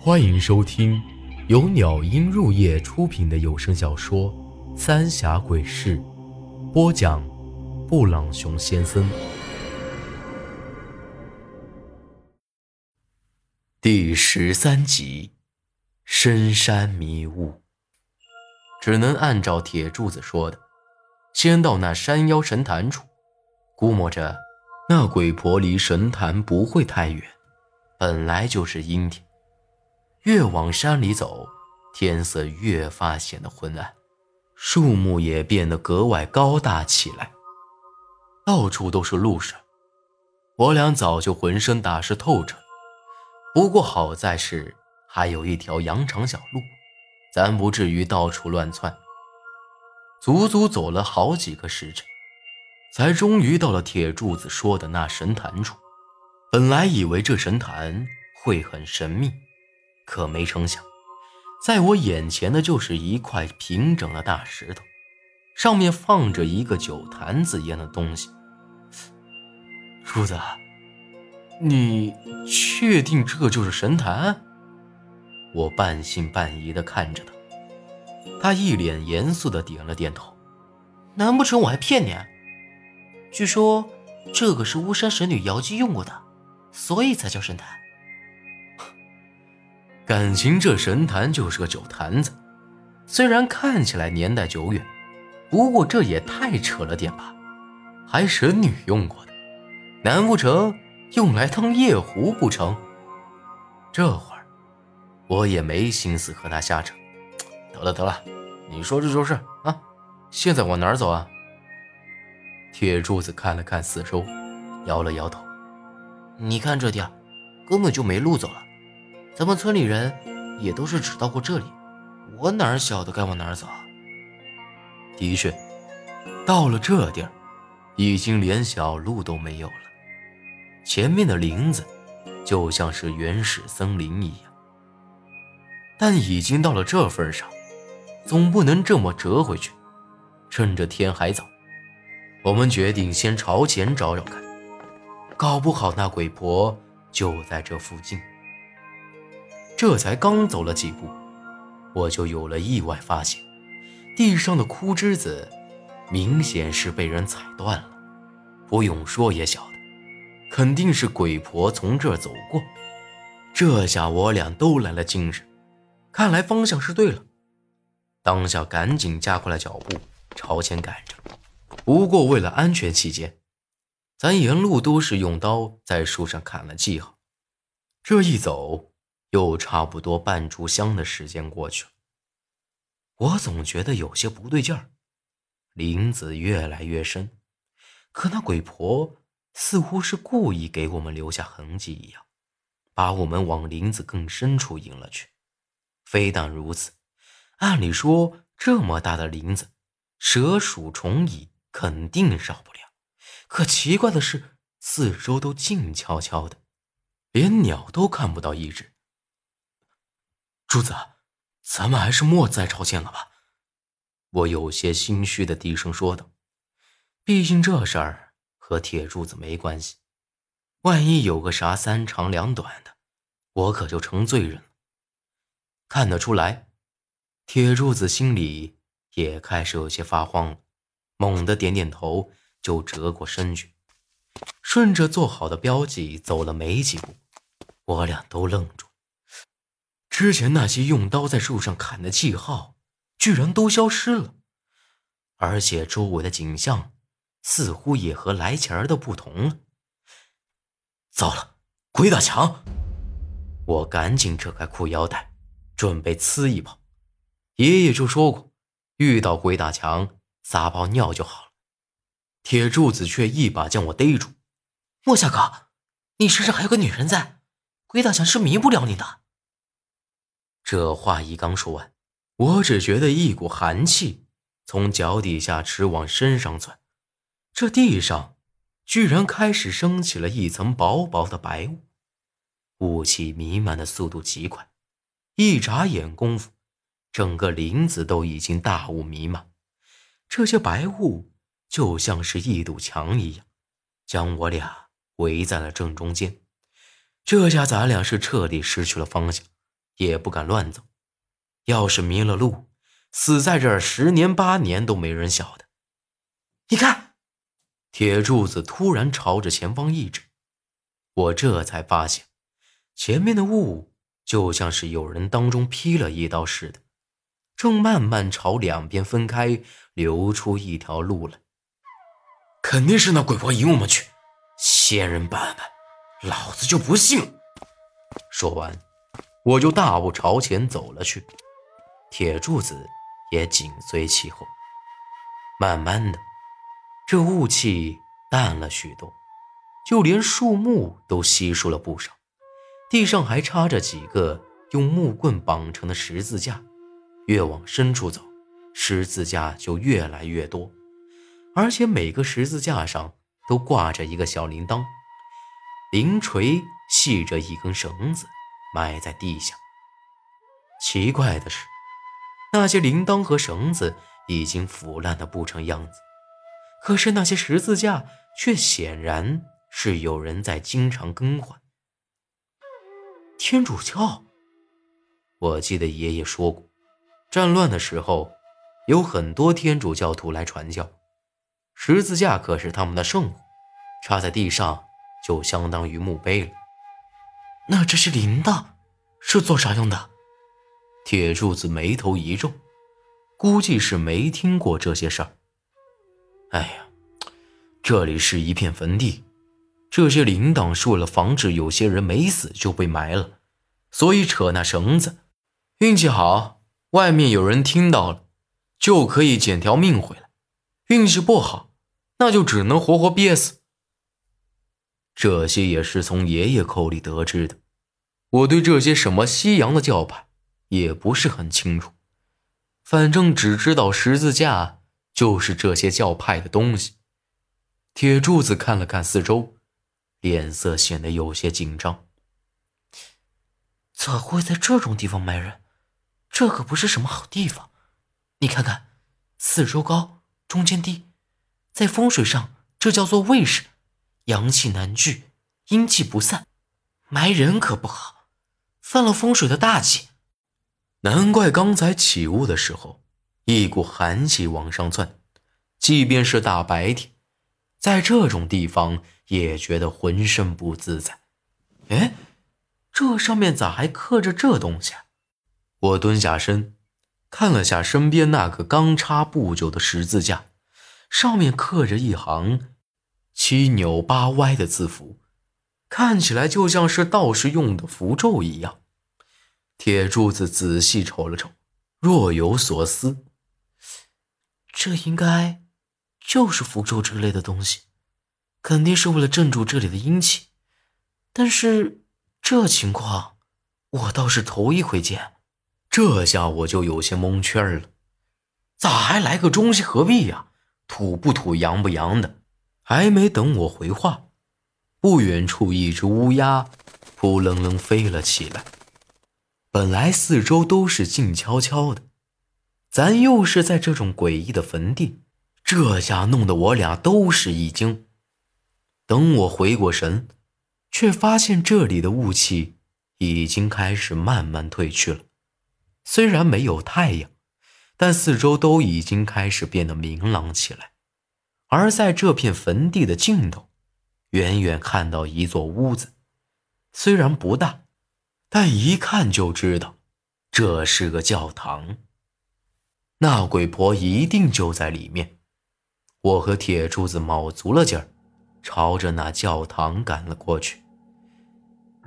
欢迎收听由鸟音入夜出品的有声小说《三峡鬼事》，播讲：布朗熊先生。第十三集：深山迷雾。只能按照铁柱子说的，先到那山腰神坛处，估摸着那鬼婆离神坛不会太远，本来就是阴天。越往山里走，天色越发显得昏暗，树木也变得格外高大起来，到处都是路神。我俩早就浑身打湿透彻，不过好在是还有一条羊肠小路。咱不至于到处乱窜。足足走了好几个时辰，才终于到了铁柱子说的那神坛处。本来以为这神坛会很神秘，可没成想，在我眼前的就是一块平整的大石头，上面放着一个酒坛子一样的东西。柱子，你确定这就是神坛？我半信半疑地看着他，他一脸严肃地点了点头。难不成我还骗你？据说这个是巫山神女瑶姬用过的，所以才叫神坛。感情这神坛就是个酒坛子，虽然看起来年代久远，不过这也太扯了点吧？还神女用过的，难不成用来当夜壶不成？这会儿。我也没心思和他瞎扯，得了得了，你说这就是啊？现在往哪儿走啊？铁柱子看了看四周，摇了摇头。你看这地儿，根本就没路走了。咱们村里人也都是只到过这里，我哪晓得该往哪儿走？的确，到了这地儿，已经连小路都没有了。前面的林子就像是原始森林一样。但已经到了这份上，总不能这么折回去。趁着天还早，我们决定先朝前找找看，搞不好那鬼婆就在这附近。这才刚走了几步，我就有了意外发现：地上的枯枝子明显是被人踩断了。不用说也晓得，肯定是鬼婆从这儿走过。这下我俩都来了精神。看来方向是对了，当下赶紧加快了脚步朝前赶着。不过为了安全起见，咱沿路都是用刀在树上砍了记号。这一走，又差不多半炷香的时间过去了。我总觉得有些不对劲儿，林子越来越深，可那鬼婆似乎是故意给我们留下痕迹一样，把我们往林子更深处引了去。非但如此，按理说这么大的林子，蛇鼠虫蚁肯定少不了。可奇怪的是，四周都静悄悄的，连鸟都看不到一只。柱子，咱们还是莫再朝前了吧？我有些心虚的低声说道。毕竟这事儿和铁柱子没关系，万一有个啥三长两短的，我可就成罪人了。看得出来，铁柱子心里也开始有些发慌了，猛地点点头，就折过身去，顺着做好的标记走了没几步，我俩都愣住。之前那些用刀在树上砍的记号，居然都消失了，而且周围的景象似乎也和来前儿的不同了。糟了，鬼打墙！我赶紧扯开裤腰带。准备呲一泡，爷爷就说过，遇到鬼打墙撒泡尿就好了。铁柱子却一把将我逮住：“莫小哥，你身上还有个女人在，鬼打墙是迷不了你的。”这话一刚说完，我只觉得一股寒气从脚底下直往身上钻，这地上居然开始升起了一层薄薄的白雾，雾气弥漫的速度极快。一眨眼功夫，整个林子都已经大雾弥漫，这些白雾就像是一堵墙一样，将我俩围在了正中间。这下咱俩是彻底失去了方向，也不敢乱走。要是迷了路，死在这儿十年八年都没人晓得。你看，铁柱子突然朝着前方一指，我这才发现，前面的雾就像是有人当中劈了一刀似的，正慢慢朝两边分开，流出一条路来。肯定是那鬼婆引我们去，仙人板板，老子就不信！说完，我就大步朝前走了去。铁柱子也紧随其后。慢慢的，这雾气淡了许多，就连树木都稀疏了不少。地上还插着几个用木棍绑成的十字架，越往深处走，十字架就越来越多，而且每个十字架上都挂着一个小铃铛，铃锤系着一根绳子，埋在地下。奇怪的是。那些铃铛和绳子已经腐烂的不成样子，可是那些十字架却显然是有人在经常更换。天主教，我记得爷爷说过，战乱的时候有很多天主教徒来传教，十字架可是他们的圣物，插在地上就相当于墓碑了。那这些铃铛是做啥用的？铁柱子眉头一皱，估计是没听过这些事儿。哎呀，这里是一片坟地，这些铃铛是为了防止有些人没死就被埋了，所以扯那绳子，运气好，外面有人听到了，就可以捡条命回来；运气不好，那就只能活活憋死。这些也是从爷爷口里得知的。我对这些什么西洋的教派。也不是很清楚，反正只知道十字架就是这些教派的东西。铁柱子看了看四周，脸色显得有些紧张。怎会在这种地方埋人？这可不是什么好地方。你看看，四周高，中间低，在风水上这叫做位置，阳气难聚，阴气不散，埋人可不好，犯了风水的大忌。难怪刚才起雾的时候，一股寒气往上窜，即便是大白天，在这种地方也觉得浑身不自在。哎，这上面咋还刻着这东西？我蹲下身，看了下身边那个刚插不久的十字架，上面刻着一行七扭八歪的字符，看起来就像是道士用的符咒一样。铁柱子仔细瞅了瞅，若有所思。这应该就是符咒之类的东西，肯定是为了镇住这里的阴气。但是这情况，我倒是头一回见。这下我就有些蒙圈了，咋还来个中西合璧呀？土不土，洋不洋的？还没等我回话，不远处一只乌鸦扑棱棱飞了起来。本来四周都是静悄悄的，咱又是在这种诡异的坟地，这下弄得我俩都是一惊。等我回过神，却发现这里的雾气已经开始慢慢退去了。虽然没有太阳，但四周都已经开始变得明朗起来。而在这片坟地的尽头，远远看到一座屋子，虽然不大。但一看就知道，这是个教堂。那鬼婆一定就在里面。我和铁柱子卯足了劲儿，朝着那教堂赶了过去。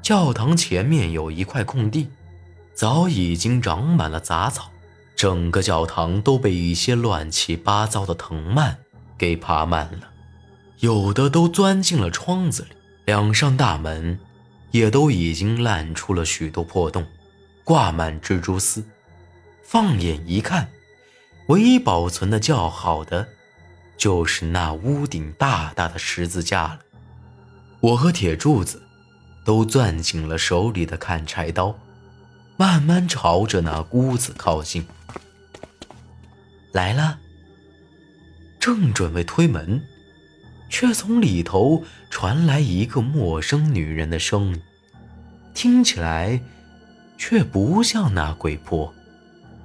教堂前面有一块空地，早已经长满了杂草，整个教堂都被一些乱七八糟的藤蔓给爬满了，有的都钻进了窗子里。两扇大门。也都已经烂出了许多破洞，挂满蜘蛛丝。放眼一看，唯一保存的较好的，就是那屋顶大大的十字架了。我和铁柱子都攥紧了手里的砍柴刀，慢慢朝着那屋子靠近。来了，正准备推门。却从里头传来一个陌生女人的声音，听起来却不像那鬼坡，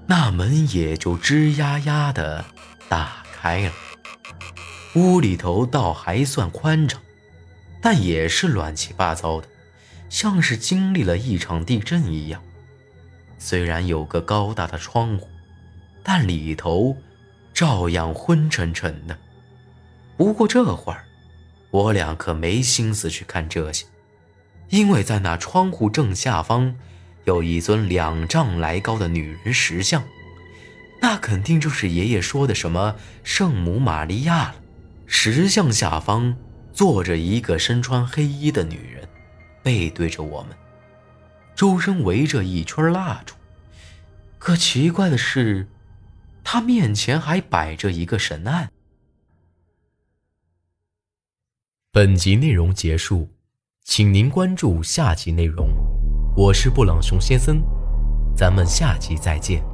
那门也就吱呀呀的打开了。屋里头倒还算宽敞，但也是乱七八糟的，像是经历了一场地震一样。虽然有个高大的窗户，但里头照样昏沉沉的。不过这会儿，我俩可没心思去看这些，因为在那窗户正下方。有一尊两丈来高的女人石像，那肯定就是爷爷说的什么圣母玛利亚了。石像下方坐着一个身穿黑衣的女人，背对着我们，周身围着一圈蜡烛。可奇怪的是，他面前还摆着一个神案。本集内容结束，请您关注下集内容。我是布朗熊先生，咱们下集再见。